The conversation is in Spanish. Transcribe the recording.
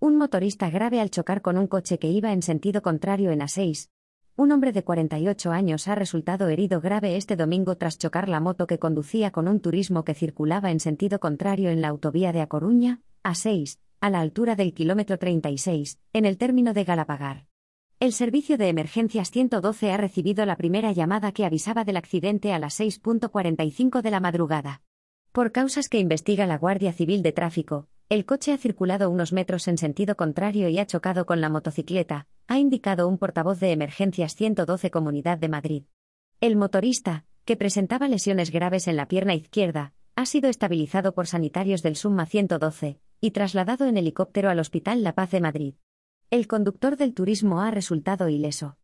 Un motorista grave al chocar con un coche que iba en sentido contrario en A6. Un hombre de 48 años ha resultado herido grave este domingo tras chocar la moto que conducía con un turismo que circulaba en sentido contrario en la autovía de A Coruña, A6, a la altura del kilómetro 36, en el término de Galapagar. El servicio de emergencias 112 ha recibido la primera llamada que avisaba del accidente a las 6.45 de la madrugada. Por causas que investiga la Guardia Civil de Tráfico, el coche ha circulado unos metros en sentido contrario y ha chocado con la motocicleta, ha indicado un portavoz de Emergencias 112 Comunidad de Madrid. El motorista, que presentaba lesiones graves en la pierna izquierda, ha sido estabilizado por sanitarios del Summa 112 y trasladado en helicóptero al Hospital La Paz de Madrid. El conductor del turismo ha resultado ileso.